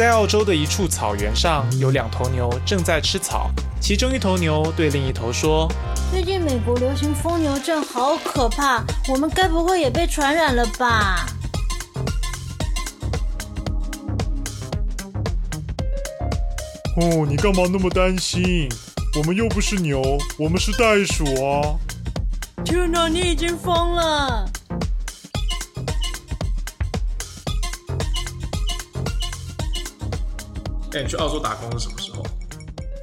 在澳洲的一处草原上，有两头牛正在吃草。其中一头牛对另一头说：“最近美国流行疯牛症，好可怕！我们该不会也被传染了吧？”哦，你干嘛那么担心？我们又不是牛，我们是袋鼠啊！天哪，你已经疯了！哎，你去澳洲打工是什么时候？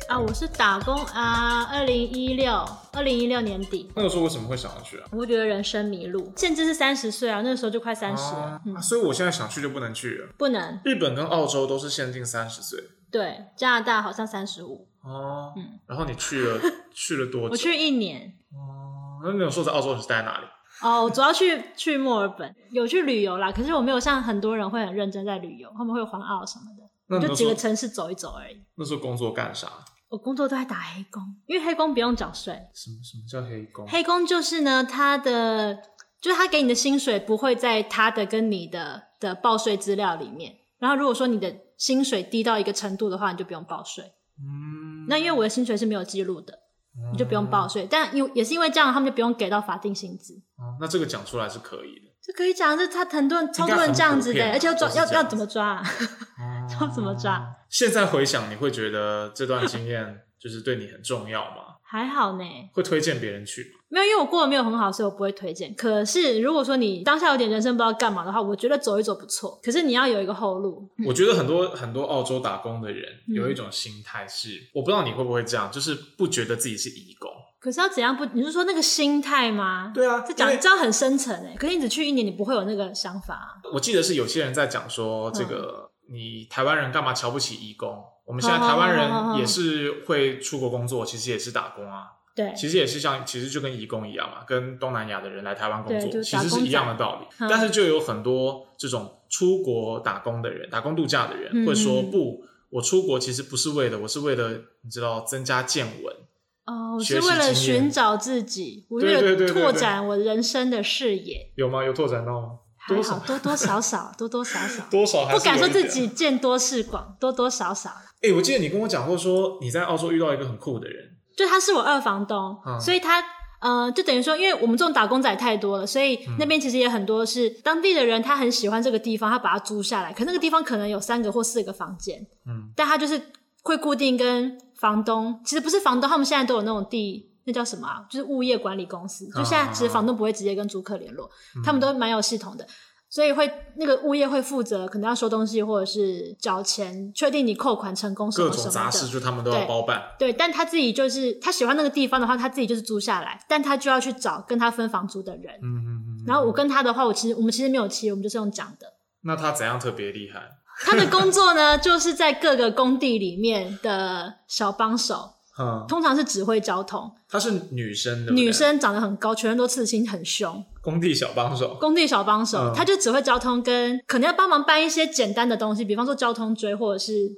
啊，我是打工啊，二零一六，二零一六年底。那个时候为什么会想要去啊？我觉得人生迷路，甚至是三十岁啊，那个时候就快三十了。啊嗯，所以我现在想去就不能去了。不能。日本跟澳洲都是限定三十岁。对，加拿大好像三十五。哦，嗯。然后你去了，去了多久？我去一年。哦，那你有说在澳洲你是待在哪里？哦，我主要去去墨尔本，有去旅游啦。可是我没有像很多人会很认真在旅游，他们会环澳什么的，那就几个城市走一走而已。那时候工作干啥？我工作都在打黑工，因为黑工不用缴税。什么什么叫黑工？黑工就是呢，他的就是他给你的薪水不会在他的跟你的的报税资料里面。然后如果说你的薪水低到一个程度的话，你就不用报税。嗯，那因为我的薪水是没有记录的，嗯、你就不用报税。但因也是因为这样，他们就不用给到法定薪资。哦，那这个讲出来是可以的。这可以讲，这他很多人超多人这样子的，而且要抓要要怎么抓啊？要怎么抓？现在回想，你会觉得这段经验就是对你很重要吗？还好呢。会推荐别人去吗？没有，因为我过得没有很好，所以我不会推荐。可是如果说你当下有点人生不知道干嘛的话，我觉得走一走不错。可是你要有一个后路。我觉得很多很多澳洲打工的人有一种心态是，嗯、我不知道你会不会这样，就是不觉得自己是义工。可是要怎样不？你是说那个心态吗？对啊，这讲这样很深层诶。可是你只去一年，你不会有那个想法啊。我记得是有些人在讲说这个。嗯你台湾人干嘛瞧不起义工？我们现在台湾人也是会出国工作，其实也是打工啊。对，其实也是像，其实就跟义工一样嘛，跟东南亚的人来台湾工作，其实是一样的道理。但是就有很多这种出国打工的人，打工度假的人，会说不，我出国其实不是为了，我是为了你知道增加见闻哦，我是为了寻找自己，我为了拓展我人生的视野。有吗？有拓展到吗？还好，多多少少，多多少少，多少 不敢说自己见多识广，多多少少。哎、欸，我记得你跟我讲过，说你在澳洲遇到一个很酷的人，就他是我二房东，嗯、所以他呃，就等于说，因为我们这种打工仔太多了，所以那边其实也很多是当地的人，他很喜欢这个地方，他把它租下来。可那个地方可能有三个或四个房间，嗯，但他就是会固定跟房东，其实不是房东，他们现在都有那种地。那叫什么啊？就是物业管理公司。就现在，其实房东不会直接跟租客联络，嗯、他们都蛮有系统的，所以会那个物业会负责，可能要收东西或者是缴钱，确定你扣款成功什么什么的。各种杂事就他们都要包办。对，对，但他自己就是他喜欢那个地方的话，他自己就是租下来，但他就要去找跟他分房租的人。嗯嗯嗯。然后我跟他的话，我其实我们其实没有契，我们就是用讲的。那他怎样特别厉害？他的工作呢，就是在各个工地里面的小帮手。嗯，通常是指挥交通。她是女生的，女生长得很高，全身都刺青，很凶。工地小帮手，工地小帮手，她、嗯、就指挥交通，跟可能要帮忙搬一些简单的东西，比方说交通锥或者是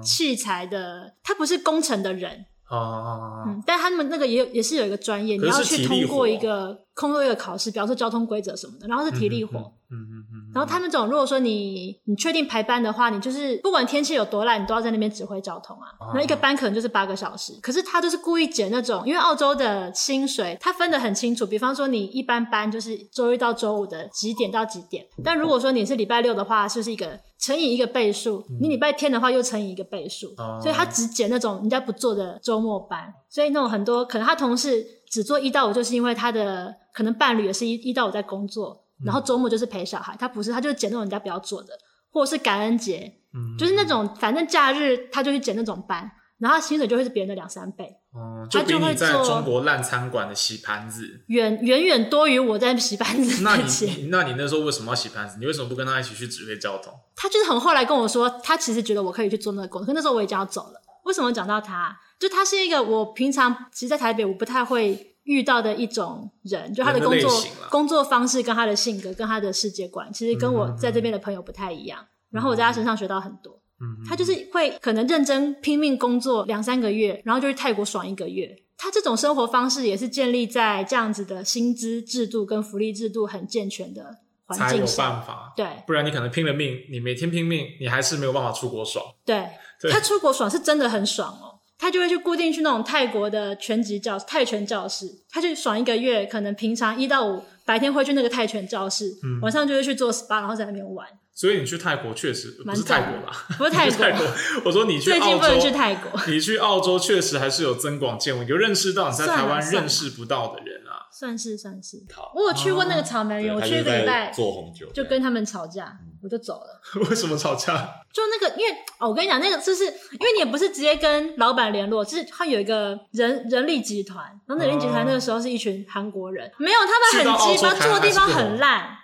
器材的。她、嗯、不是工程的人。哦、嗯，但他们那个也有，也是有一个专业，你要去通过一个通过一个考试，比方说交通规则什么的，然后是体力活。嗯嗯嗯。然后他们这种，如果说你你确定排班的话，你就是不管天气有多烂，你都要在那边指挥交通啊。那一个班可能就是八个小时，可是他就是故意捡那种，因为澳洲的薪水他分得很清楚，比方说你一般班就是周一到周五的几点到几点，但如果说你是礼拜六的话，就是一个乘以一个倍数，你礼拜天的话又乘以一个倍数，所以他只捡那种人家不做的周末班。所以那种很多可能他同事只做一到五，就是因为他的可能伴侣也是一一到五在工作。然后周末就是陪小孩，他不是，他就捡那种人家不要做的，或者是感恩节，嗯，就是那种反正假日他就去捡那种班，然后薪水就会是别人的两三倍，哦，就比你在中国烂餐馆的洗盘子远远远多于我在洗盘子。那你那你那时候为什么要洗盘子？你为什么不跟他一起去指挥交通？他就是很后来跟我说，他其实觉得我可以去做那个工作，可那时候我已经要走了。为什么讲到他？就他是一个我平常其实，在台北我不太会。遇到的一种人，就他的工作工作方式跟他的性格跟他的世界观，其实跟我在这边的朋友不太一样。嗯、然后我在他身上学到很多。嗯，他就是会可能认真拼命工作两三个月，然后就去泰国爽一个月。他这种生活方式也是建立在这样子的薪资制度跟福利制度很健全的环境才有办法。对，不然你可能拼了命，你每天拼命，你还是没有办法出国爽。对，对他出国爽是真的很爽哦，他就会去固定去那种泰国的拳击教泰拳教室，他就爽一个月，可能平常一到五白天会去那个泰拳教室，嗯、晚上就会去做 SPA，然后在那边玩。所以你去泰国确实不是泰国吧，不是泰国。泰 国我说你去澳洲，最近不能去泰国。你去澳洲确实还是有增广见闻，你就认识到你在台湾认识不到的人啊。算是算是。我有去过那个草莓园，我去一个礼拜做红酒，就跟他们吵架，我就走了。为什么吵架？就那个，因为哦，我跟你讲，那个就是因为你也不是直接跟老板联络，就是他有一个人人力集团，然后那人力集团那个时候是一群韩国人，没有他们很鸡巴，住的地方很烂。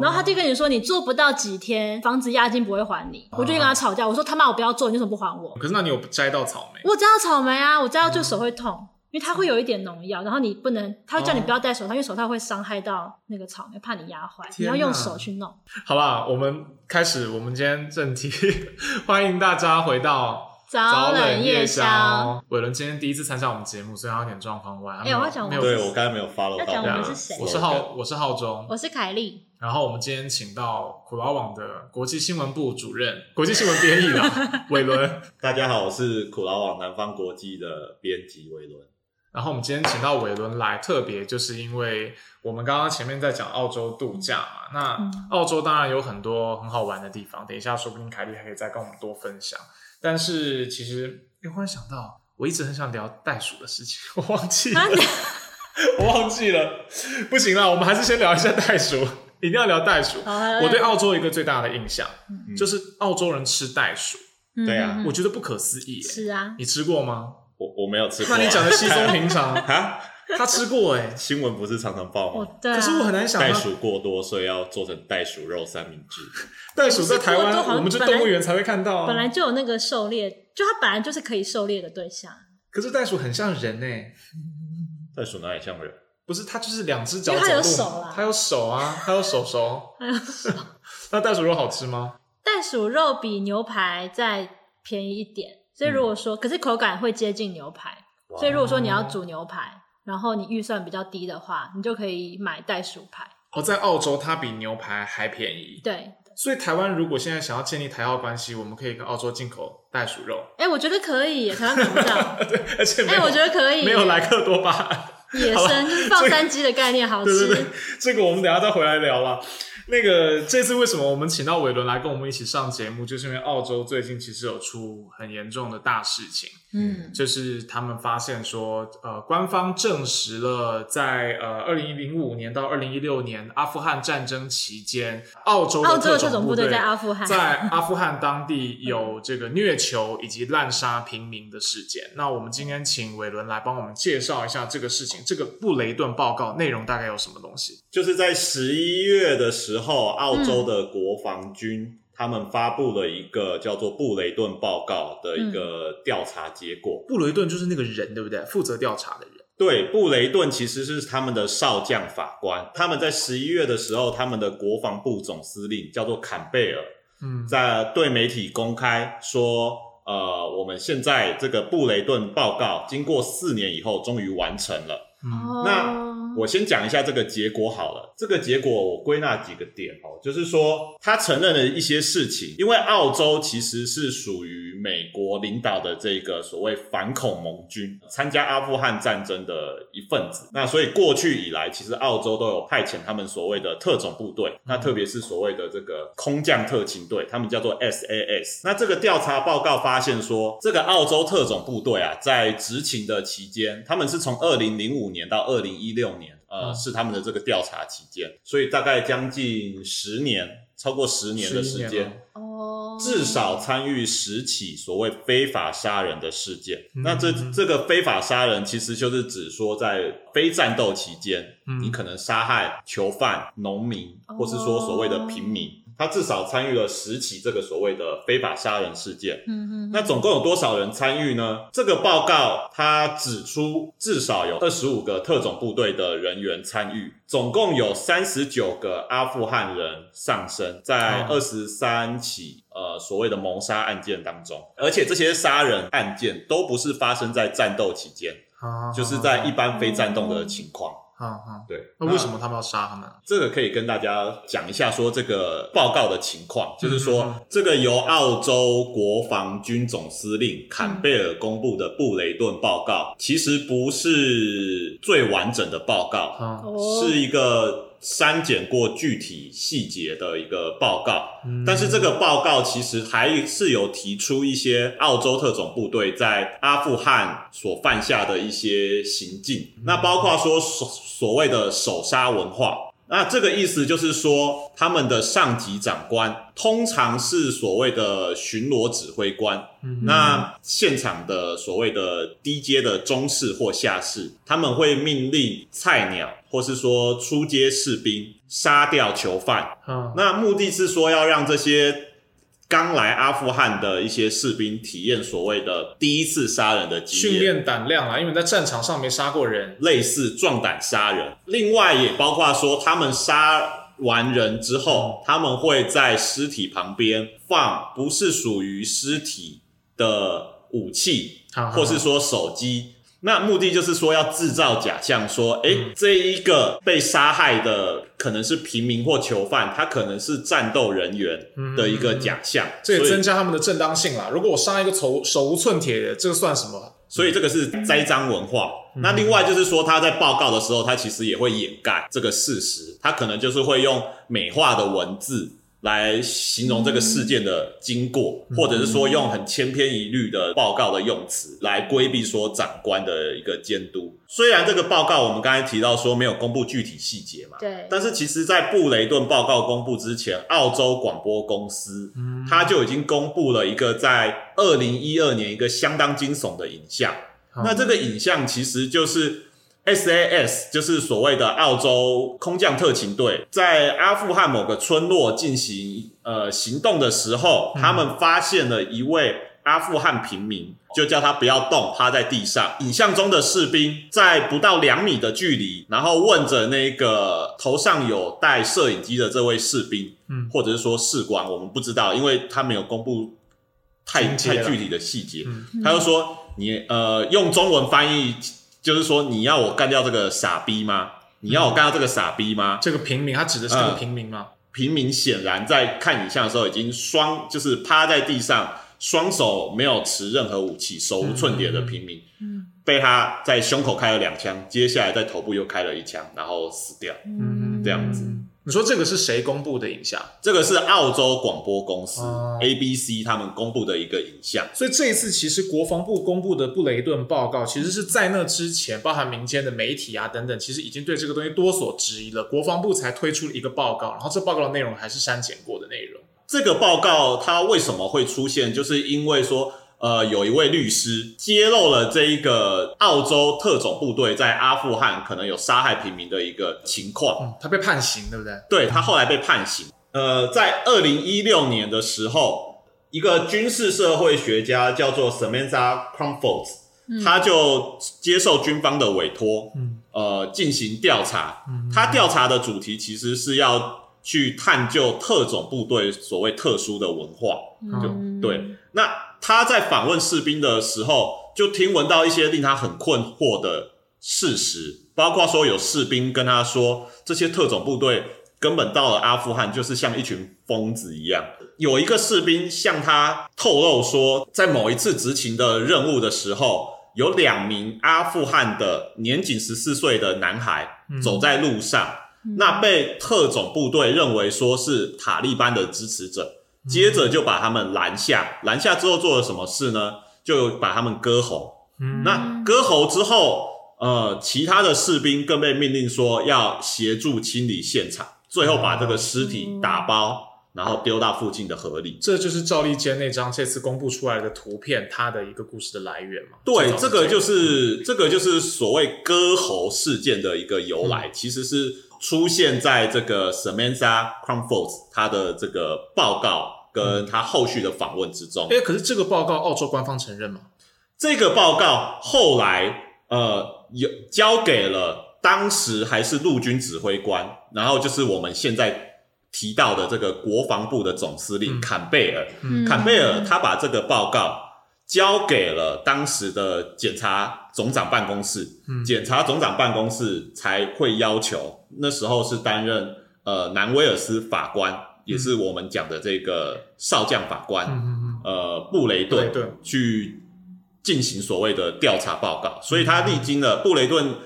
然后他就跟你说，你做不到几天，房子押金不会还你。我就跟他吵架，我说他妈我不要做，你为什么不还我？可是那你有摘到草莓？我摘到草莓啊，我摘到就手会痛，因为它会有一点农药，然后你不能，他会叫你不要戴手套，因为手套会伤害到那个草莓，怕你压坏，你要用手去弄。好吧，我们开始，我们今天正题，欢迎大家回到。早冷夜宵，伟伦今天第一次参加我们节目，所以他有点状况外。哎，我要讲，对我刚才没有 follow 到。要讲我们是谁？我是浩，我是浩中，我是凯丽。然后我们今天请到苦劳网的国际新闻部主任、国际新闻编译啦，伟伦。大家好，我是苦劳网南方国际的编辑伟伦。然后我们今天请到伟伦来，特别就是因为我们刚刚前面在讲澳洲度假嘛，那澳洲当然有很多很好玩的地方，等一下说不定凯莉还可以再跟我们多分享。但是其实，又忽然想到，我一直很想聊袋鼠的事情，我忘记了，我忘记了，不行了，我们还是先聊一下袋鼠，一定要聊袋鼠。我对澳洲一个最大的印象，嗯、就是澳洲人吃袋鼠，嗯、对啊，我觉得不可思议。是啊，你吃过吗？我我没有吃过、啊。那你讲的稀松平常 啊？他吃过哎，新闻不是常常报吗？对。可是我很难想，袋鼠过多，所以要做成袋鼠肉三明治。袋鼠在台湾，我们去动物园才会看到。本来就有那个狩猎，就它本来就是可以狩猎的对象。可是袋鼠很像人哎，袋鼠哪里像人？不是，它就是两只脚走路。它有手啦，它有手啊，它有手手。它有手。那袋鼠肉好吃吗？袋鼠肉比牛排再便宜一点，所以如果说，可是口感会接近牛排。所以如果说你要煮牛排。然后你预算比较低的话，你就可以买袋鼠排。哦，在澳洲它比牛排还便宜。对，所以台湾如果现在想要建立台澳关系，我们可以跟澳洲进口袋鼠肉。哎，我觉得可以，台湾买不到。对，而且哎，我觉得可以，没有莱克多巴，野生就是放山鸡的概念，好吃。对对对，这个我们等一下再回来聊了。那个这次为什么我们请到伟伦来跟我们一起上节目，就是因为澳洲最近其实有出很严重的大事情，嗯，就是他们发现说，呃，官方证实了在呃二零零五年到二零一六年阿富汗战争期间，澳洲的特种部队在阿富汗在阿富汗当地有这个虐囚以及滥杀平民的事件。那我们今天请伟伦来帮我们介绍一下这个事情，这个布雷顿报告内容大概有什么东西？就是在十一月的时候。之后，澳洲的国防军、嗯、他们发布了一个叫做布雷顿报告的一个调查结果。嗯、布雷顿就是那个人，对不对？负责调查的人。对，布雷顿其实是他们的少将法官。他们在十一月的时候，他们的国防部总司令叫做坎贝尔，嗯，在对媒体公开说，呃，我们现在这个布雷顿报告经过四年以后，终于完成了。那我先讲一下这个结果好了。这个结果我归纳几个点哦，就是说他承认了一些事情，因为澳洲其实是属于美国领导的这个所谓反恐盟军，参加阿富汗战争的一份子。那所以过去以来，其实澳洲都有派遣他们所谓的特种部队，那特别是所谓的这个空降特勤队，他们叫做 SAS。那这个调查报告发现说，这个澳洲特种部队啊，在执勤的期间，他们是从二零零五年到二零一六年，呃，嗯、是他们的这个调查期间，所以大概将近十年，超过十年的时间，哦，至少参与十起所谓非法杀人的事件。嗯、那这这个非法杀人，其实就是指说在非战斗期间，嗯、你可能杀害囚犯、农民，或是说所谓的平民。哦他至少参与了十起这个所谓的非法杀人事件。嗯嗯。那总共有多少人参与呢？这个报告他指出，至少有二十五个特种部队的人员参与，总共有三十九个阿富汗人丧生在二十三起呃所谓的谋杀案件当中，而且这些杀人案件都不是发生在战斗期间，就是在一般非战斗的情况。啊啊，对，那为什么他们要杀他们？这个可以跟大家讲一下，说这个报告的情况，就是说这个由澳洲国防军总司令坎贝尔公布的布雷顿报告，其实不是最完整的报告，是一个。删减过具体细节的一个报告，但是这个报告其实还是有提出一些澳洲特种部队在阿富汗所犯下的一些行径，那包括说所所谓的手杀文化。那这个意思就是说，他们的上级长官通常是所谓的巡逻指挥官。嗯、那现场的所谓的低阶的中士或下士，他们会命令菜鸟或是说出阶士兵杀掉囚犯。嗯、那目的是说要让这些。刚来阿富汗的一些士兵体验所谓的第一次杀人的经验，训练胆量啊，因为在战场上没杀过人，类似壮胆杀人。另外也包括说，他们杀完人之后，他们会在尸体旁边放不是属于尸体的武器，或是说手机。那目的就是说要制造假象，说，哎，这一个被杀害的可能是平民或囚犯，他可能是战斗人员的一个假象，这也增加他们的正当性啦。如果我杀一个手手无寸铁的，这个算什么？所以这个是栽赃文化。那另外就是说，他在报告的时候，他其实也会掩盖这个事实，他可能就是会用美化的文字。来形容这个事件的经过，或者是说用很千篇一律的报告的用词来规避说长官的一个监督。虽然这个报告我们刚才提到说没有公布具体细节嘛，对，但是其实在布雷顿报告公布之前，澳洲广播公司，嗯，它就已经公布了一个在二零一二年一个相当惊悚的影像。那这个影像其实就是。SAS 就是所谓的澳洲空降特勤队，在阿富汗某个村落进行呃行动的时候，他们发现了一位阿富汗平民，就叫他不要动，趴在地上。影像中的士兵在不到两米的距离，然后问着那个头上有带摄影机的这位士兵，嗯，或者是说士官，我们不知道，因为他没有公布太太具体的细节。他就说：“你呃，用中文翻译。”就是说，你要我干掉这个傻逼吗？你要我干掉这个傻逼吗？这个平民，他指的是这个平民吗？嗯、平民显然在看影像的时候，已经双就是趴在地上，双手没有持任何武器，手无寸铁的平民，嗯，被他在胸口开了两枪，接下来在头部又开了一枪，然后死掉，嗯，这样子。你说这个是谁公布的影像？这个是澳洲广播公司、嗯、ABC 他们公布的一个影像。所以这一次其实国防部公布的布雷顿报告，其实是在那之前，包含民间的媒体啊等等，其实已经对这个东西多所质疑了。国防部才推出了一个报告，然后这报告的内容还是删减过的内容。这个报告它为什么会出现？就是因为说。呃，有一位律师揭露了这一个澳洲特种部队在阿富汗可能有杀害平民的一个情况。嗯，他被判刑，对不对？对，他后来被判刑。呃，在二零一六年的时候，一个军事社会学家叫做 Samantha Crumfords，嗯，他就接受军方的委托，嗯，呃，进行调查。嗯，他调查的主题其实是要去探究特种部队所谓特殊的文化。嗯，就对，那。他在访问士兵的时候，就听闻到一些令他很困惑的事实，包括说有士兵跟他说，这些特种部队根本到了阿富汗就是像一群疯子一样。有一个士兵向他透露说，在某一次执勤的任务的时候，有两名阿富汗的年仅十四岁的男孩走在路上，嗯、那被特种部队认为说是塔利班的支持者。接着就把他们拦下，拦下之后做了什么事呢？就把他们割喉。嗯，那割喉之后，呃，其他的士兵更被命令说要协助清理现场，最后把这个尸体打包，然后丢到附近的河里。这就是赵立坚那张这次公布出来的图片，它的一个故事的来源嘛？对，这个就是这个就是所谓割喉事件的一个由来，其实是。出现在这个 Samantha Crumfords 他的这个报告跟他后续的访问之中。哎、嗯，可是这个报告澳洲官方承认吗？这个报告后来呃有交给了当时还是陆军指挥官，然后就是我们现在提到的这个国防部的总司令坎贝尔。嗯、坎贝尔他把这个报告交给了当时的检察总长办公室，嗯，检察总长办公室才会要求，那时候是担任呃南威尔斯法官，嗯、也是我们讲的这个少将法官，嗯、呃布雷顿去进行所谓的调查报告，所以他历经了布雷顿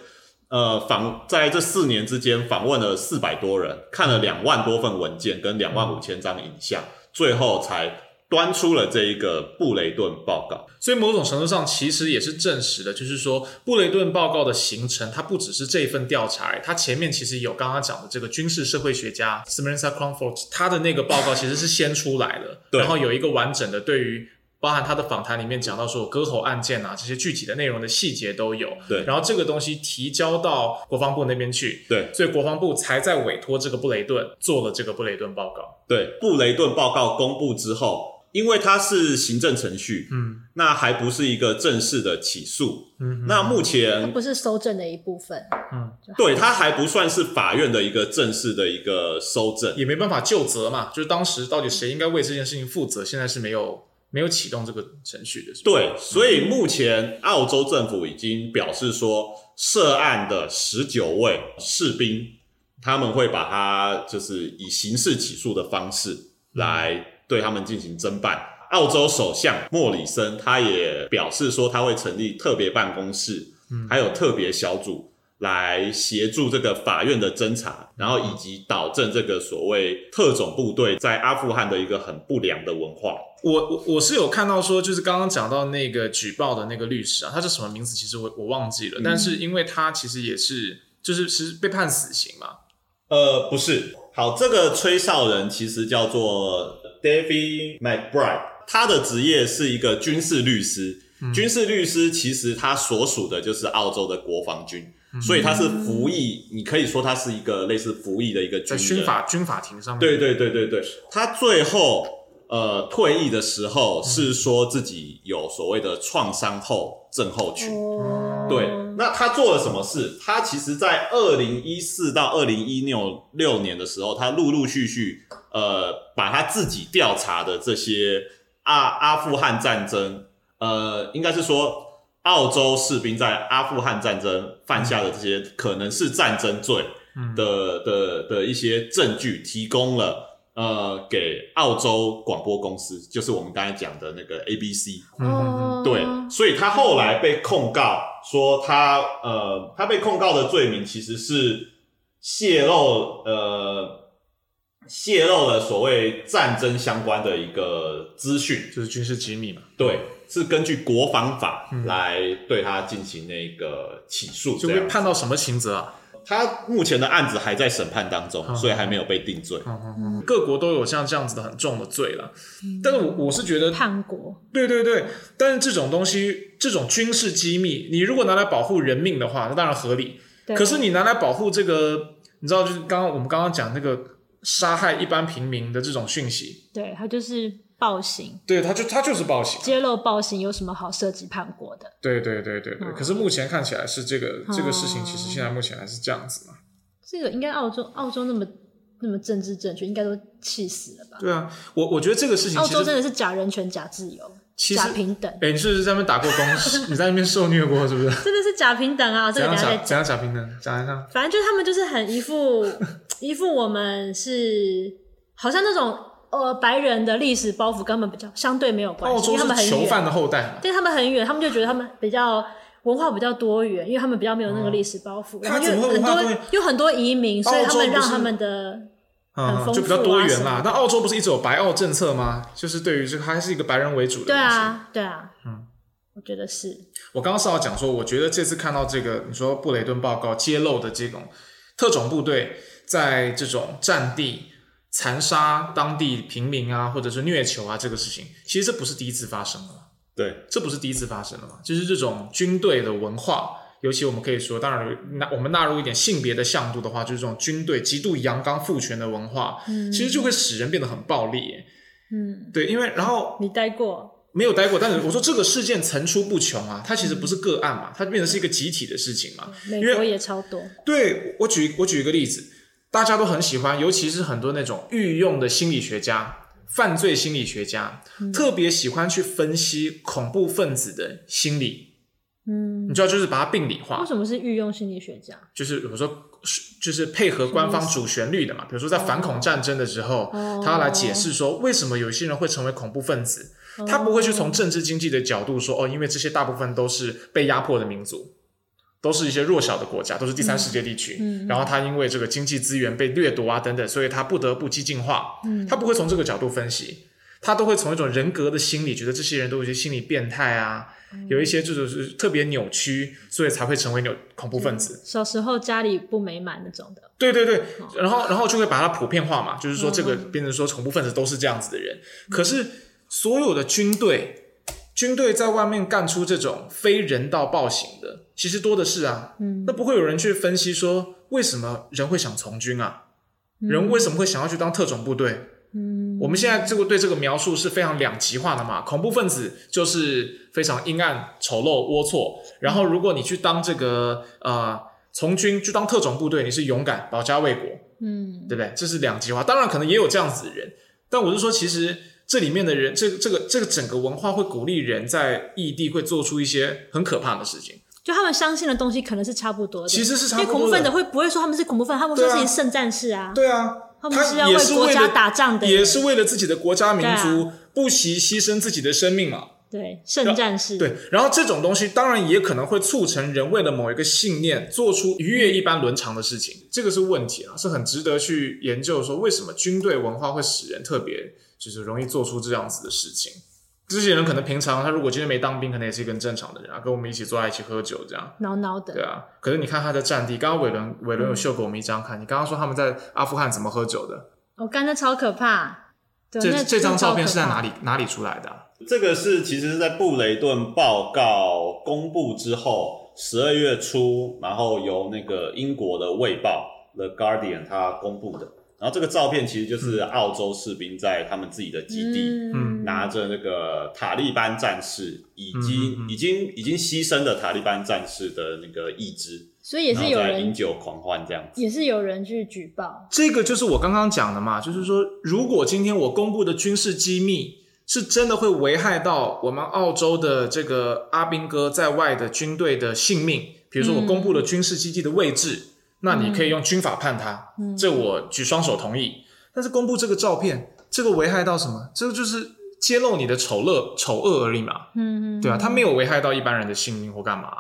呃访在这四年之间访问了四百多人，看了两万多份文件跟两万五千张影像，最后才。端出了这一个布雷顿报告，所以某种程度上其实也是证实了，就是说布雷顿报告的形成，它不只是这一份调查，它前面其实有刚刚讲的这个军事社会学家 Smirenza Kronfeld 他的那个报告其实是先出来的，对，然后有一个完整的对于包含他的访谈里面讲到说割喉案件啊这些具体的内容的细节都有，对，然后这个东西提交到国防部那边去，对，所以国防部才在委托这个布雷顿做了这个布雷顿报告，对，布雷顿报告公布之后。因为它是行政程序，嗯，那还不是一个正式的起诉，嗯，那目前它不是收证的一部分，嗯，对，它还不算是法院的一个正式的一个收证，也没办法就责嘛，就是当时到底谁应该为这件事情负责，现在是没有没有启动这个程序的，对，所以目前澳洲政府已经表示说，涉案的十九位士兵，他们会把它就是以刑事起诉的方式来、嗯。对他们进行侦办。澳洲首相莫里森他也表示说，他会成立特别办公室，嗯，还有特别小组来协助这个法院的侦查，然后以及导正这个所谓特种部队在阿富汗的一个很不良的文化。我我我是有看到说，就是刚刚讲到那个举报的那个律师啊，他是什么名字？其实我我忘记了，嗯，但是因为他其实也是就是是被判死刑嘛。呃，不是。好，这个吹哨人其实叫做 David McBride，他的职业是一个军事律师。嗯、军事律师其实他所属的就是澳洲的国防军，嗯、所以他是服役。你可以说他是一个类似服役的一个军人。在军法军法庭上面。对对对对对，他最后呃退役的时候是说自己有所谓的创伤后症候群。嗯、对，那他做了什么事？他其实，在二零一四到二零一六六年的时候，他陆陆续续呃把他自己调查的这些阿阿富汗战争。呃，应该是说，澳洲士兵在阿富汗战争犯下的这些可能是战争罪的、嗯、的的一些证据，提供了呃给澳洲广播公司，就是我们刚才讲的那个 ABC。嗯，对，所以他后来被控告说他呃他被控告的罪名其实是泄露呃泄露了所谓战争相关的一个资讯，就是军事机密嘛。对。是根据国防法来对他进行那个起诉，就会判到什么刑责啊？他目前的案子还在审判当中，嗯、所以还没有被定罪。嗯嗯嗯、各国都有像这样子的很重的罪了，但是我我是觉得叛国，对对对，但是这种东西，这种军事机密，你如果拿来保护人命的话，那当然合理。可是你拿来保护这个，你知道，就是刚刚我们刚刚讲那个杀害一般平民的这种讯息，对，他就是。暴行，对，他就他就是暴行，揭露暴行有什么好涉及叛国的？对对对对对。嗯、可是目前看起来是这个、嗯、这个事情，其实现在目前还是这样子嘛。这个应该澳洲澳洲那么那么政治正确，应该都气死了吧？对啊，我我觉得这个事情，澳洲真的是假人权、假自由、其实假平等。哎，你是不是在那边打过工？你在那边受虐过是不是？真的是假平等啊！这个等下再讲。怎样假平等？讲一下。反正就是他们就是很一副一副我们是好像那种。呃，白人的历史包袱跟他们比较相对没有关系，澳洲是囚犯的后代，对他们很远，他们就觉得他们比较文化比较多元，因为他们比较没有那个历史包袱，然后又很多有很多移民，所以他们让他们的很丰富啊，就比较多元啦。那澳洲不是一直有白澳政策吗？就是对于这个还是一个白人为主的。对啊，对啊，嗯，我觉得是。我刚刚是要讲说，我觉得这次看到这个你说布雷顿报告揭露的这种特种部队在这种战地。残杀当地平民啊，或者是虐囚啊，这个事情其实这不是第一次发生了。对，这不是第一次发生了嘛？就是这种军队的文化，尤其我们可以说，当然纳我们纳入一点性别的向度的话，就是这种军队极度阳刚父权的文化，嗯，其实就会使人变得很暴力。嗯，对，因为然后你待过没有待过？但是我说这个事件层出不穷啊，它其实不是个案嘛，它变成是一个集体的事情嘛。美国也超多。对，我举我举一个例子。大家都很喜欢，尤其是很多那种御用的心理学家，犯罪心理学家，嗯、特别喜欢去分析恐怖分子的心理。嗯，你知道，就是把它病理化。为什么是御用心理学家？就是比如说，就是配合官方主旋律的嘛。比如说，在反恐战争的时候，哦、他要来解释说，为什么有些人会成为恐怖分子。哦、他不会去从政治经济的角度说，哦，因为这些大部分都是被压迫的民族。都是一些弱小的国家，都是第三世界地区。嗯，然后他因为这个经济资源被掠夺啊等等，所以他不得不激进化。嗯，他不会从这个角度分析，他都会从一种人格的心理，觉得这些人都有些心理变态啊，嗯、有一些这种是特别扭曲，所以才会成为扭恐怖分子。小时候家里不美满那种的。对对对，然后然后就会把它普遍化嘛，就是说这个变成说恐怖分子都是这样子的人。嗯、可是所有的军队。军队在外面干出这种非人道暴行的，其实多的是啊。嗯，那不会有人去分析说，为什么人会想从军啊？嗯、人为什么会想要去当特种部队？嗯，我们现在这个对这个描述是非常两极化的嘛。恐怖分子就是非常阴暗、丑陋、龌龊。然后，如果你去当这个呃从军，去当特种部队，你是勇敢、保家卫国。嗯，对不对？这是两极化。当然，可能也有这样子的人，但我是说，其实。这里面的人，这个、这个这个整个文化会鼓励人在异地会做出一些很可怕的事情。就他们相信的东西可能是差不多的，其实是差不多的。恐怖分子会不会说他们是恐怖分子？他们说自己圣战士啊，对啊，他们是要为国家打仗的，也是为了自己的国家民族不惜牺牲自己的生命嘛。对，圣战士。对，然后这种东西当然也可能会促成人为了某一个信念做出逾越一般伦常的事情，这个是问题啊，是很值得去研究。说为什么军队文化会使人特别就是容易做出这样子的事情？这些人可能平常他如果今天没当兵，可能也是一个很正常的人啊，跟我们一起坐在一起喝酒这样，孬孬的。对啊，可是你看他的战地，刚刚伟伦伟伦有秀给我们一张看，你刚刚说他们在阿富汗怎么喝酒的？我干的超可怕。这这张照片是在哪里哪里出来的啊？这个是其实是在布雷顿报告公布之后，十二月初，然后由那个英国的《卫报》The Guardian 它公布的。然后这个照片其实就是澳洲士兵在他们自己的基地，嗯，拿着那个塔利班战士以及已经已经牺牲的塔利班战士的那个义肢，所以也是有人饮酒狂欢这样子，也是有人去举报。这个就是我刚刚讲的嘛，就是说，如果今天我公布的军事机密是真的会危害到我们澳洲的这个阿兵哥在外的军队的性命，比如说我公布了军事基地的位置。嗯那你可以用军法判他，嗯、这我举双手同意。但是公布这个照片，这个危害到什么？这个就是揭露你的丑恶丑恶而已嘛。嗯嗯，对啊，他没有危害到一般人的性命或干嘛。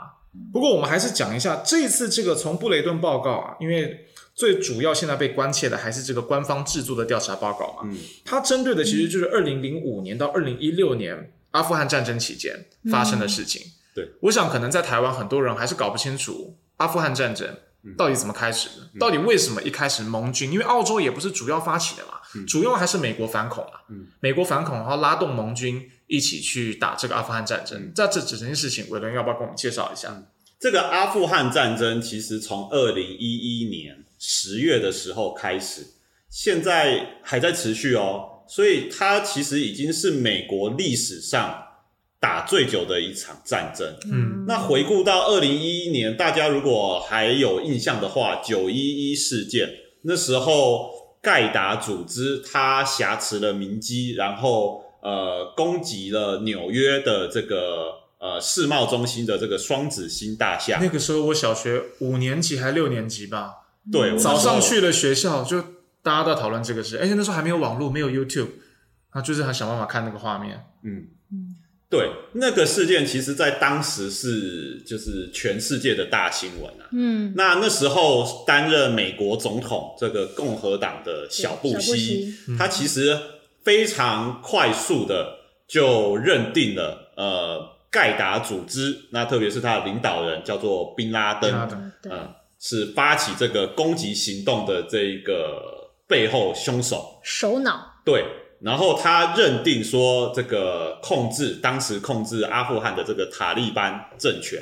不过我们还是讲一下这一次这个从布雷顿报告啊，因为最主要现在被关切的还是这个官方制作的调查报告嘛。嗯，它针对的其实就是二零零五年到二零一六年阿富汗战争期间发生的事情。嗯、对，我想可能在台湾很多人还是搞不清楚阿富汗战争。到底怎么开始的？到底为什么一开始盟军？因为澳洲也不是主要发起的嘛，嗯、主要还是美国反恐啊。嗯、美国反恐，然后拉动盟军一起去打这个阿富汗战争。嗯、在这整件事情，伟伦要不要跟我们介绍一下？这个阿富汗战争其实从二零一一年十月的时候开始，现在还在持续哦。所以它其实已经是美国历史上。打最久的一场战争，嗯，那回顾到二零一一年，大家如果还有印象的话，九一一事件那时候，盖达组织它挟持了民机，然后呃攻击了纽约的这个呃世贸中心的这个双子星大厦。那个时候我小学五年级还六年级吧，对，早上去了学校就大家都在讨论这个事，而且那时候还没有网络，没有 YouTube，啊，就是很想办法看那个画面，嗯。嗯。对，那个事件其实，在当时是就是全世界的大新闻啊。嗯，那那时候担任美国总统这个共和党的小布希，布希他其实非常快速的就认定了呃盖达组织，那特别是他的领导人叫做宾拉登，是发起这个攻击行动的这一个背后凶手首脑。对。然后他认定说，这个控制当时控制阿富汗的这个塔利班政权，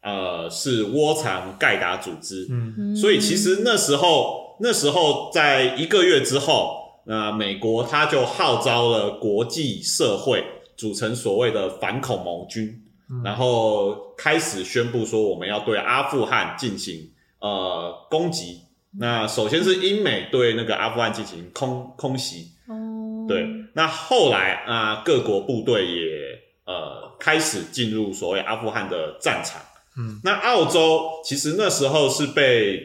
呃，是窝藏盖达组织。嗯，所以其实那时候，那时候在一个月之后，那、呃、美国他就号召了国际社会组成所谓的反恐盟军，嗯、然后开始宣布说，我们要对阿富汗进行呃攻击。那首先是英美对那个阿富汗进行空空袭。哦对，那后来啊、呃，各国部队也呃开始进入所谓阿富汗的战场。嗯，那澳洲其实那时候是被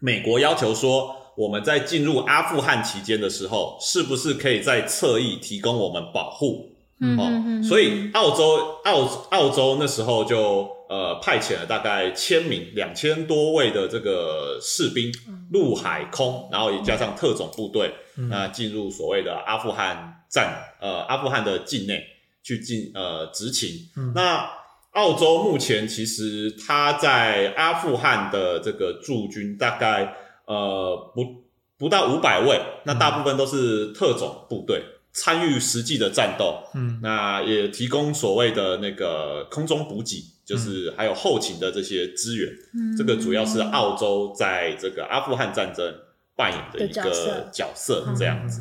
美国要求说，我们在进入阿富汗期间的时候，是不是可以在侧翼提供我们保护？嗯，哦，所以澳洲澳澳洲那时候就呃派遣了大概千名两千多位的这个士兵，陆海空，然后也加上特种部队，那进入所谓的阿富汗战呃阿富汗的境内去进呃执勤。那澳洲目前其实它在阿富汗的这个驻军大概呃不不到五百位，那大部分都是特种部队。参与实际的战斗，嗯，那也提供所谓的那个空中补给，就是还有后勤的这些资源。嗯，这个主要是澳洲在这个阿富汗战争扮演的一个角色，这样子。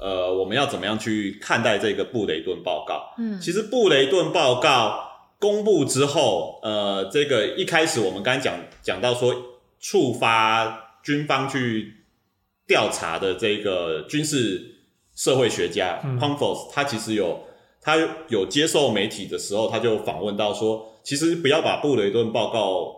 呃，我们要怎么样去看待这个布雷顿报告？嗯，其实布雷顿报告公布之后，呃，这个一开始我们刚才讲讲到说，触发军方去调查的这个军事。社会学家 Pumfos 他其实有他有接受媒体的时候，他就访问到说，其实不要把布雷顿报告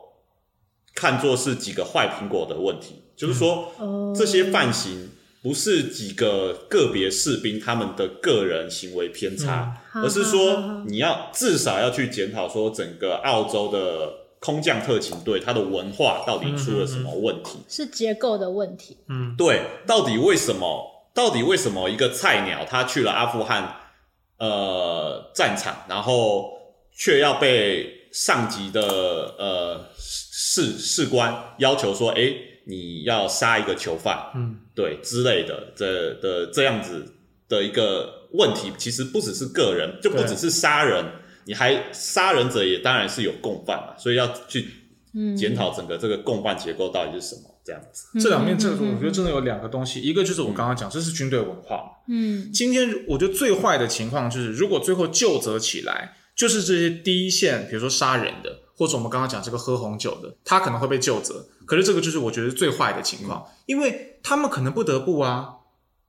看作是几个坏苹果的问题，就是说这些犯行不是几个个别士兵他们的个人行为偏差，而是说你要至少要去检讨说整个澳洲的空降特勤队它的文化到底出了什么问题，是结构的问题。嗯，对，到底为什么？到底为什么一个菜鸟他去了阿富汗呃战场，然后却要被上级的呃士士官要求说，诶，你要杀一个囚犯，嗯，对之类的这的这样子的一个问题，其实不只是个人，就不只是杀人，你还杀人者也当然是有共犯嘛，所以要去检讨整个这个共犯结构到底是什么。这样子，这两面，这个我觉得真的有两个东西，一个就是我刚刚讲，这是军队文化嘛。嗯，今天我觉得最坏的情况就是，如果最后就责起来，就是这些第一线，比如说杀人的，或者我们刚刚讲这个喝红酒的，他可能会被就责。可是这个就是我觉得最坏的情况，因为他们可能不得不啊，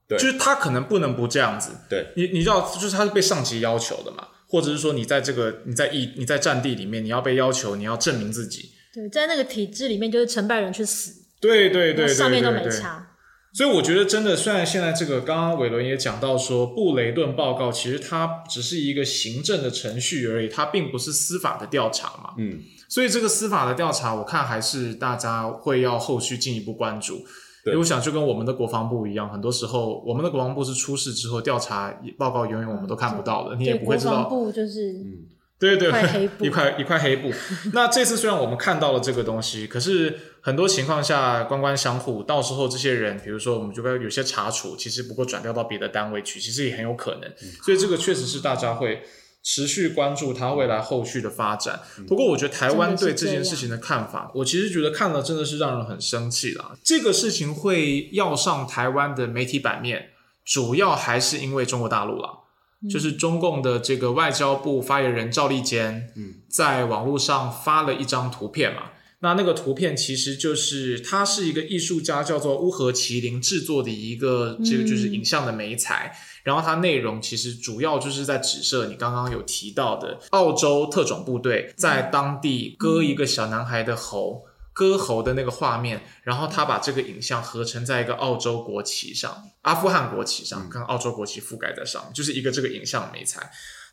对，就是他可能不能不这样子。对，你你知道，就是他是被上级要求的嘛，或者是说你在这个你在一你在战地里面，你要被要求你要证明自己。对，在那个体制里面，就是成败人去死。对对对对，上面都没差。所以我觉得真的，虽然现在这个刚刚伟伦也讲到说，布雷顿报告其实它只是一个行政的程序而已，它并不是司法的调查嘛。嗯，所以这个司法的调查，我看还是大家会要后续进一步关注。因为我想就跟我们的国防部一样，很多时候我们的国防部是出事之后调查报告，永远我们都看不到的，你也不会知道。国防部就是嗯。对对对，一块 一块黑布。那这次虽然我们看到了这个东西，可是很多情况下官官相护，到时候这些人，比如说我们就会有些查处，其实不过转调到别的单位去，其实也很有可能。所以这个确实是大家会持续关注它未来后续的发展。不过我觉得台湾对这件事情的看法，我其实觉得看了真的是让人很生气啦。这个事情会要上台湾的媒体版面，主要还是因为中国大陆啦。就是中共的这个外交部发言人赵立坚，在网络上发了一张图片嘛。那那个图片其实就是它是一个艺术家，叫做乌合麒麟制作的一个这个就是影像的美材。然后它内容其实主要就是在指涉你刚刚有提到的澳洲特种部队在当地割一个小男孩的喉。割喉的那个画面，然后他把这个影像合成在一个澳洲国旗上，阿富汗国旗上，跟澳洲国旗覆盖在上面，就是一个这个影像美材。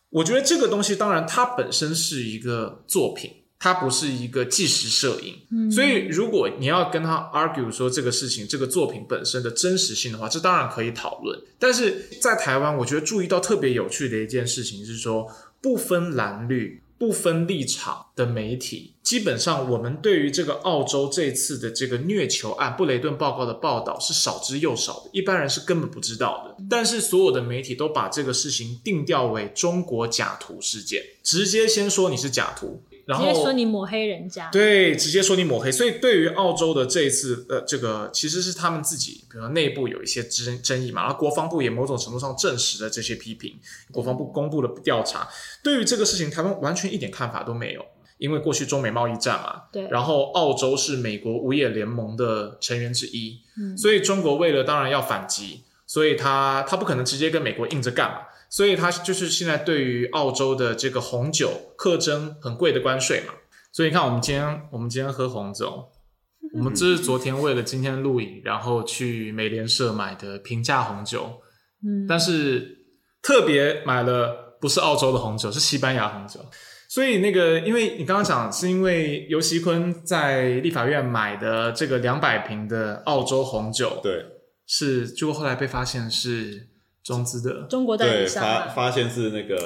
我觉得这个东西，当然它本身是一个作品，它不是一个纪实摄影。嗯，所以如果你要跟他 argue 说这个事情，这个作品本身的真实性的话，这当然可以讨论。但是在台湾，我觉得注意到特别有趣的一件事情是说，不分蓝绿。不分立场的媒体，基本上我们对于这个澳洲这次的这个虐囚案布雷顿报告的报道是少之又少的，一般人是根本不知道的。但是所有的媒体都把这个事情定调为中国假图事件，直接先说你是假图。然后直接说你抹黑人家，对，直接说你抹黑。所以对于澳洲的这一次，呃，这个其实是他们自己，比如说内部有一些争争议嘛，然后国防部也某种程度上证实了这些批评。国防部公布了调查，对于这个事情，台湾完全一点看法都没有，因为过去中美贸易战嘛，对。然后澳洲是美国五眼联盟的成员之一，嗯，所以中国为了当然要反击。所以他他不可能直接跟美国硬着干嘛，所以他就是现在对于澳洲的这个红酒课征很贵的关税嘛。所以你看，我们今天我们今天喝红酒，我们这是昨天为了今天录影，然后去美联社买的平价红酒，嗯，但是特别买了不是澳洲的红酒，是西班牙红酒。所以那个，因为你刚刚讲是因为尤熙坤在立法院买的这个两百瓶的澳洲红酒，对，是结果后来被发现是中资的中国代理商，发发现是那个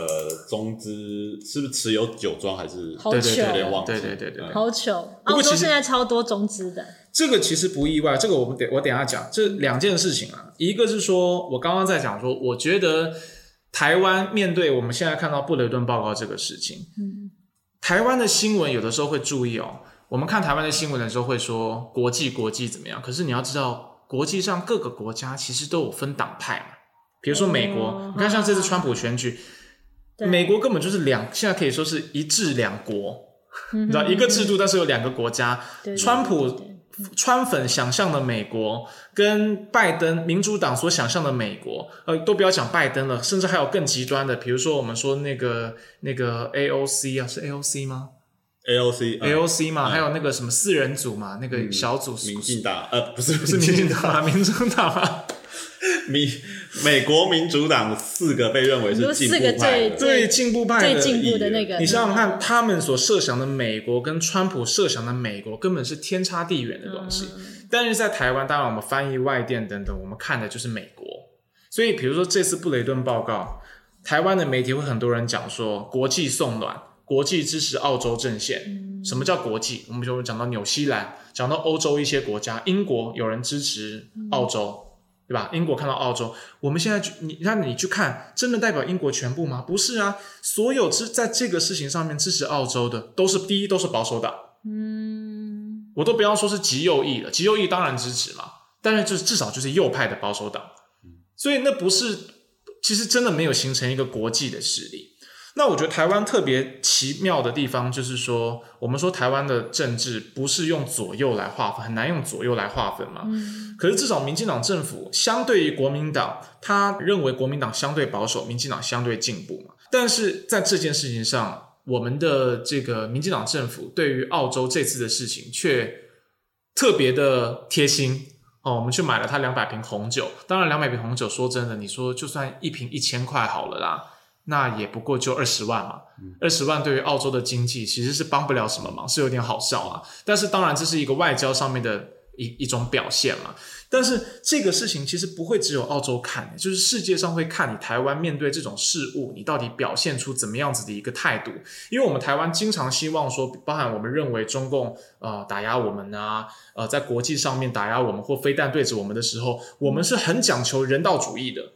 中资是不是持有酒庄还是好糗，有点忘记，对对对对，好糗。澳洲现在超多中资的，这个其实不意外，这个我们等我等一下讲，这两件事情啊，一个是说我刚刚在讲说，我觉得。台湾面对我们现在看到布雷顿报告这个事情，嗯，台湾的新闻有的时候会注意哦。我们看台湾的新闻的时候会说国际国际怎么样？可是你要知道，国际上各个国家其实都有分党派嘛。比如说美国，哦、你看像这次川普选举，啊、美国根本就是两，现在可以说是一制两国，你知道一个制度，但是有两个国家。对对对对，川普。川粉想象的美国跟拜登民主党所想象的美国，呃，都不要讲拜登了，甚至还有更极端的，比如说我们说那个那个 AOC 啊，是 AOC 吗？AOC，AOC 嘛，还有那个什么四人组嘛，那个小组，嗯、民进党，呃，不是不是民进党，民主党啊。美 美国民主党四个被认为是进步派，对进步派最进步的那个。你想想看，他们所设想的美国跟川普设想的美国根本是天差地远的东西。嗯、但是在台湾，当然我们翻译外电等等，我们看的就是美国。所以，比如说这次布雷顿报告，台湾的媒体会很多人讲说国际送暖，国际支持澳洲阵线。嗯、什么叫国际？我们就讲到纽西兰，讲到欧洲一些国家，英国有人支持澳洲。嗯对吧？英国看到澳洲，我们现在去你让你去看，真的代表英国全部吗？不是啊，所有支在这个事情上面支持澳洲的，都是第一都是保守党。嗯，我都不要说是极右翼了，极右翼当然支持嘛，但是就是至少就是右派的保守党。所以那不是，其实真的没有形成一个国际的势力。那我觉得台湾特别奇妙的地方，就是说，我们说台湾的政治不是用左右来划分，很难用左右来划分嘛。嗯。可是至少民进党政府相对于国民党，他认为国民党相对保守，民进党相对进步嘛。但是在这件事情上，我们的这个民进党政府对于澳洲这次的事情却特别的贴心哦。我们去买了他两百瓶红酒，当然两百瓶红酒，说真的，你说就算一瓶一千块好了啦。那也不过就二十万嘛，二十万对于澳洲的经济其实是帮不了什么忙，是有点好笑啊。但是当然这是一个外交上面的一一种表现嘛。但是这个事情其实不会只有澳洲看，就是世界上会看你台湾面对这种事物，你到底表现出怎么样子的一个态度。因为我们台湾经常希望说，包含我们认为中共呃打压我们啊，呃在国际上面打压我们或非但对着我们的时候，我们是很讲求人道主义的，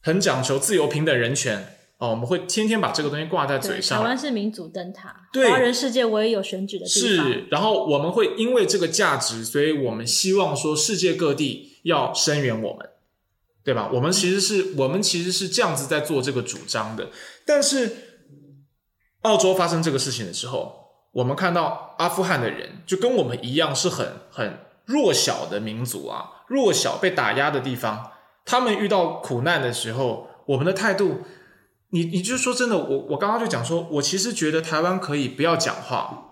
很讲求自由平等人权。哦，我们会天天把这个东西挂在嘴上。台湾是民主灯塔，对，华人世界唯一有选举的地方。是，然后我们会因为这个价值，所以我们希望说世界各地要声援我们，对吧？我们其实是我们其实是这样子在做这个主张的。但是，澳洲发生这个事情的时候，我们看到阿富汗的人就跟我们一样是很很弱小的民族啊，弱小被打压的地方，他们遇到苦难的时候，我们的态度。你你就说真的，我我刚刚就讲说，我其实觉得台湾可以不要讲话。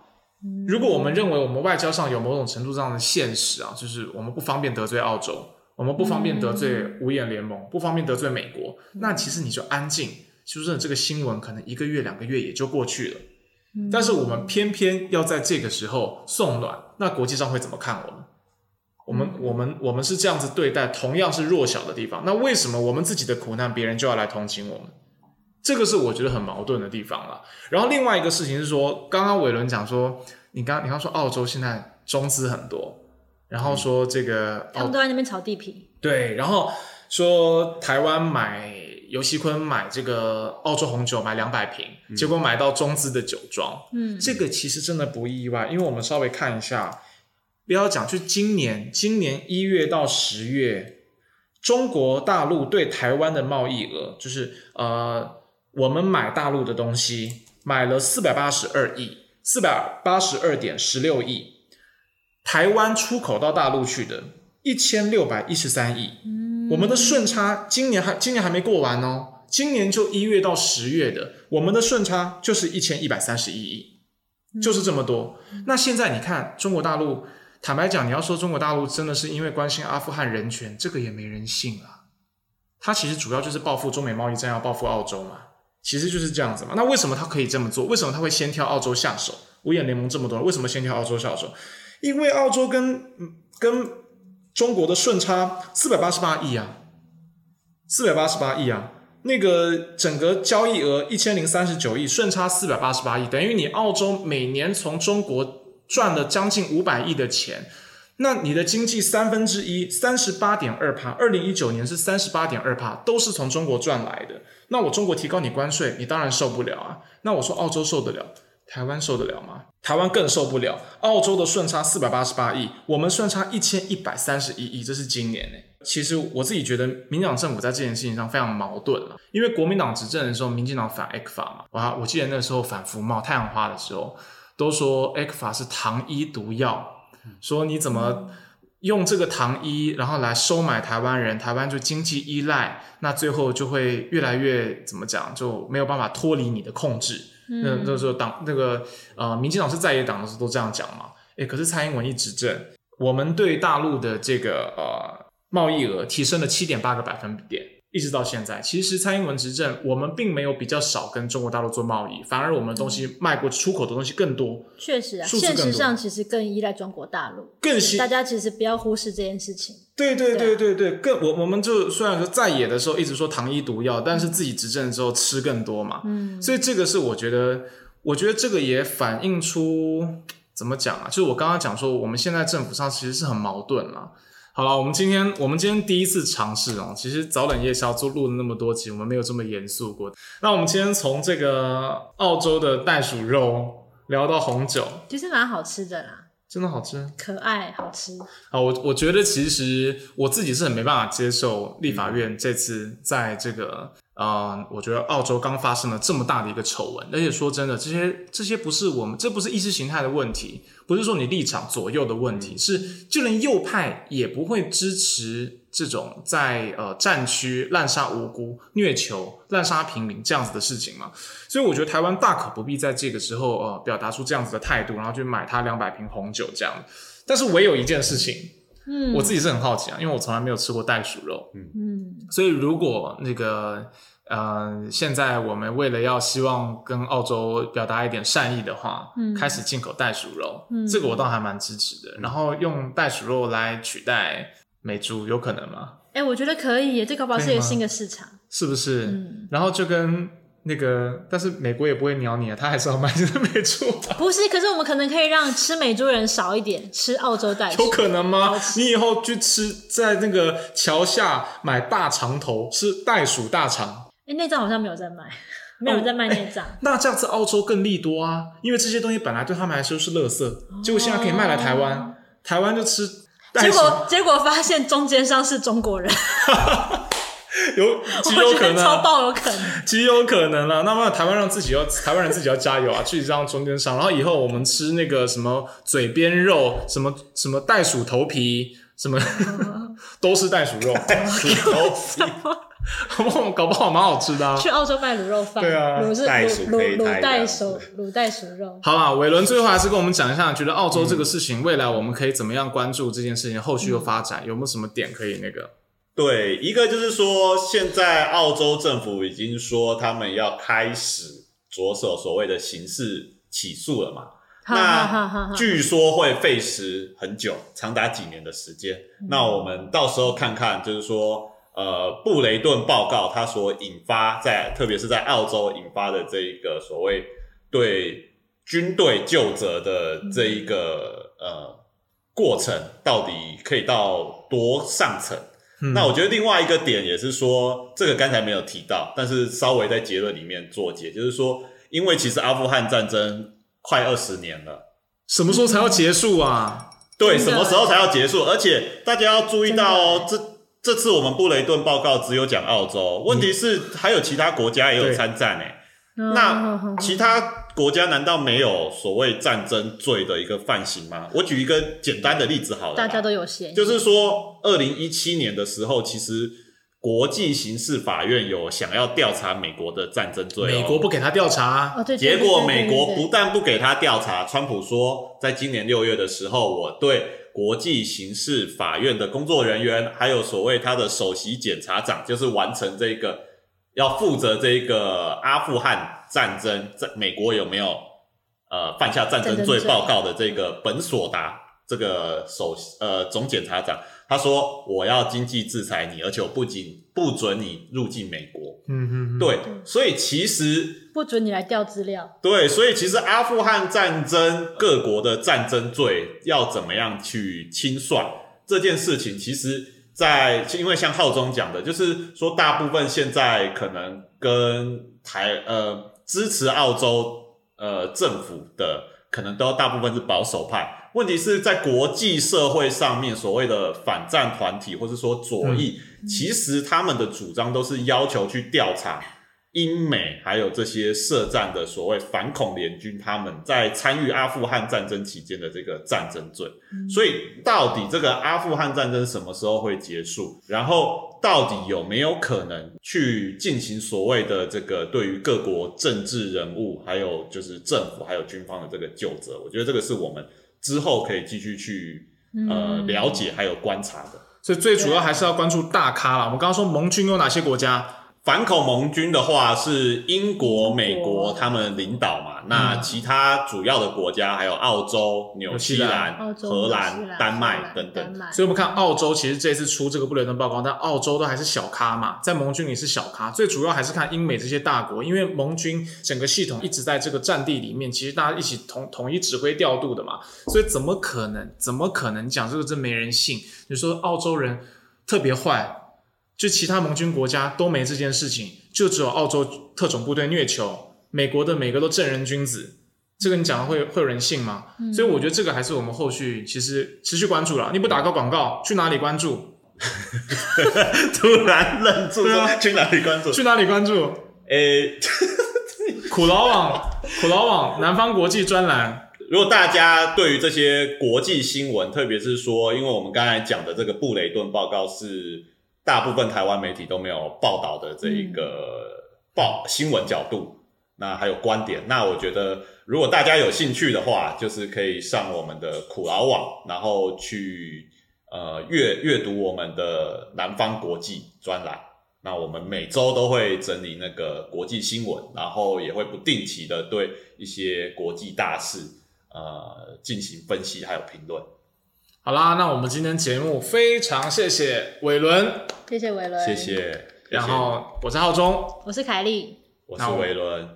如果我们认为我们外交上有某种程度上的现实啊，就是我们不方便得罪澳洲，我们不方便得罪五眼联盟，不方便得罪美国，那其实你就安静，就是这个新闻可能一个月两个月也就过去了。但是我们偏偏要在这个时候送暖，那国际上会怎么看我们？我们我们我们是这样子对待同样是弱小的地方，那为什么我们自己的苦难别人就要来同情我们？这个是我觉得很矛盾的地方了。然后另外一个事情是说，刚刚伟伦讲说，你刚你刚说澳洲现在中资很多，然后说这个、嗯、他们都在那边炒地皮，对，然后说台湾买游锡坤买这个澳洲红酒买两百瓶，嗯、结果买到中资的酒庄，嗯，这个其实真的不意外，因为我们稍微看一下，不要讲，就今年今年一月到十月，中国大陆对台湾的贸易额就是呃。我们买大陆的东西，买了四百八十二亿，四百八十二点十六亿。台湾出口到大陆去的，一千六百一十三亿。嗯，我们的顺差今年还今年还没过完哦，今年就一月到十月的，我们的顺差就是一千一百三十一亿，就是这么多。那现在你看中国大陆，坦白讲，你要说中国大陆真的是因为关心阿富汗人权，这个也没人信啊。他其实主要就是报复中美贸易战，要报复澳洲嘛，其实就是这样子嘛。那为什么他可以这么做？为什么他会先挑澳洲下手？五眼联盟这么多，为什么先挑澳洲下手？因为澳洲跟跟中国的顺差四百八十八亿啊，四百八十八亿啊，那个整个交易额一千零三十九亿，顺差四百八十八亿，等于你澳洲每年从中国赚了将近五百亿的钱，那你的经济三分之一，三十八点二趴，二零一九年是三十八点二趴，都是从中国赚来的。那我中国提高你关税，你当然受不了啊。那我说澳洲受得了。台湾受得了吗？台湾更受不了。澳洲的顺差四百八十八亿，我们顺差一千一百三十一亿，这是今年呢。其实我自己觉得，民进党政府在这件事情上非常矛盾了。因为国民党执政的时候，民进党反 ECFA 嘛，哇，我记得那时候反服贸、太阳花的时候，都说 ECFA 是糖衣毒药，说你怎么用这个糖衣，然后来收买台湾人，台湾就经济依赖，那最后就会越来越怎么讲，就没有办法脱离你的控制。那那时候党那个呃，民进党是在野党的时候都这样讲嘛？诶，可是蔡英文一执政，我们对大陆的这个呃贸易额提升了七点八个百分点，一直到现在。其实蔡英文执政，我们并没有比较少跟中国大陆做贸易，反而我们的东西卖过出口的东西更多。确实啊，现实上其实更依赖中国大陆，更新大家其实不要忽视这件事情。对对对对对，更我我们就虽然说在野的时候一直说糖衣毒药，但是自己执政之后吃更多嘛。嗯，所以这个是我觉得，我觉得这个也反映出怎么讲啊？就是我刚刚讲说，我们现在政府上其实是很矛盾嘛。好了，我们今天我们今天第一次尝试哦，其实早冷夜宵做录了那么多集，我们没有这么严肃过。那我们今天从这个澳洲的袋鼠肉聊到红酒，其实蛮好吃的啦。真的好吃，可爱，好吃。啊，我我觉得其实我自己是很没办法接受立法院这次在这个，嗯、呃，我觉得澳洲刚发生了这么大的一个丑闻，而且说真的，这些这些不是我们，这不是意识形态的问题，不是说你立场左右的问题，是就连右派也不会支持。这种在呃战区滥杀无辜、虐囚、滥杀平民这样子的事情嘛，所以我觉得台湾大可不必在这个时候呃表达出这样子的态度，然后去买他两百瓶红酒这样。但是唯有一件事情，嗯，我自己是很好奇啊，因为我从来没有吃过袋鼠肉，嗯。嗯，所以如果那个呃现在我们为了要希望跟澳洲表达一点善意的话，嗯，开始进口袋鼠肉，嗯，这个我倒还蛮支持的，然后用袋鼠肉来取代。美猪有可能吗？哎、欸，我觉得可以耶，这搞不好是一个新的市场，是不是？嗯，然后就跟那个，但是美国也不会鸟你啊，他还是要买这个美猪。不是，可是我们可能可以让吃美猪人少一点，吃澳洲袋鼠。有可能吗？你以后去吃，在那个桥下买大肠头，吃袋鼠大肠。哎、欸，内脏好像没有在卖，没有人在卖内脏、哦欸。那这样子澳洲更利多啊，因为这些东西本来对他们来说是垃圾，哦、结果现在可以卖来台湾，台湾就吃。结果结果发现中间商是中国人，有极有可能，超爆有可能，极有可能了。那么台湾让自己要台湾人自己要加油啊，去让中间商。然后以后我们吃那个什么嘴边肉，什么什么袋鼠头皮，什么 都是袋鼠肉，袋鼠头皮。搞不好搞不好蛮好吃的啊！去澳洲卖卤肉饭，对啊，卤是卤卤卤袋鼠卤袋鼠肉。好啦，伟伦最后还是跟我们讲一下，觉得澳洲这个事情，未来我们可以怎么样关注这件事情后续的发展？有没有什么点可以那个？对，一个就是说，现在澳洲政府已经说他们要开始着手所谓的刑事起诉了嘛。那据说会费时很久，长达几年的时间。那我们到时候看看，就是说。呃，布雷顿报告它所引发在，特别是在澳洲引发的这一个所谓对军队就责的这一个呃过程，到底可以到多上层？嗯、那我觉得另外一个点也是说，这个刚才没有提到，但是稍微在结论里面做解，就是说，因为其实阿富汗战争快二十年了，什么时候才要结束啊？对，什么时候才要结束？而且大家要注意到哦，这。这次我们布雷顿报告只有讲澳洲，问题是还有其他国家也有参战诶。那其他国家难道没有所谓战争罪的一个犯行吗？我举一个简单的例子好了，大家都有嫌疑，就是说，二零一七年的时候，其实国际刑事法院有想要调查美国的战争罪，美国不给他调查，结果美国不但不给他调查，川普说，在今年六月的时候，我对国际刑事法院的工作人员，还有所谓他的首席检察长，就是完成这个。要负责这个阿富汗战争，在美国有没有呃犯下战争罪报告的这个本索达这个首呃总检察长，他说，我要经济制裁你，而且我不仅不准你入境美国。嗯嗯，对，所以其实不准你来调资料。对，所以其实阿富汗战争各国的战争罪要怎么样去清算这件事情，其实。在，因为像浩中讲的，就是说，大部分现在可能跟台呃支持澳洲呃政府的，可能都大部分是保守派。问题是在国际社会上面，所谓的反战团体或者说左翼，嗯、其实他们的主张都是要求去调查。英美还有这些涉战的所谓反恐联军，他们在参与阿富汗战争期间的这个战争罪。嗯、所以，到底这个阿富汗战争什么时候会结束？然后，到底有没有可能去进行所谓的这个对于各国政治人物，还有就是政府还有军方的这个救责？我觉得这个是我们之后可以继续去呃了解还有观察的。所以，最主要还是要关注大咖啦。我们刚刚说盟军有哪些国家？反恐盟军的话是英国、美国他们领导嘛？那其他主要的国家还有澳洲、纽西兰、荷兰、丹麦等等。所以，我们看澳洲其实这次出这个布雷顿报告，但澳洲都还是小咖嘛，在盟军里是小咖。最主要还是看英美这些大国，因为盟军整个系统一直在这个战地里面，其实大家一起统统一指挥调度的嘛。所以，怎么可能？怎么可能讲这个真没人信？你说澳洲人特别坏？就其他盟军国家都没这件事情，就只有澳洲特种部队虐囚，美国的每个都正人君子，这个你讲的会会有人信吗？嗯、所以我觉得这个还是我们后续其实持续关注了。你不打个广告，去哪里关注？突然愣住，了、去哪里关注？去哪里关注？诶、欸，苦劳网，苦劳网，南方国际专栏。如果大家对于这些国际新闻，特别是说，因为我们刚才讲的这个布雷顿报告是。大部分台湾媒体都没有报道的这一个报新闻角度，那还有观点，那我觉得如果大家有兴趣的话，就是可以上我们的苦劳网，然后去呃阅阅读我们的南方国际专栏。那我们每周都会整理那个国际新闻，然后也会不定期的对一些国际大事呃进行分析还有评论。好啦，那我们今天节目非常谢谢伟伦，谢谢伟伦，谢谢。然后我是浩中，我是凯莉，我是伟伦，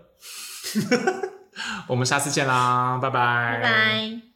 我们下次见啦，拜拜，拜拜。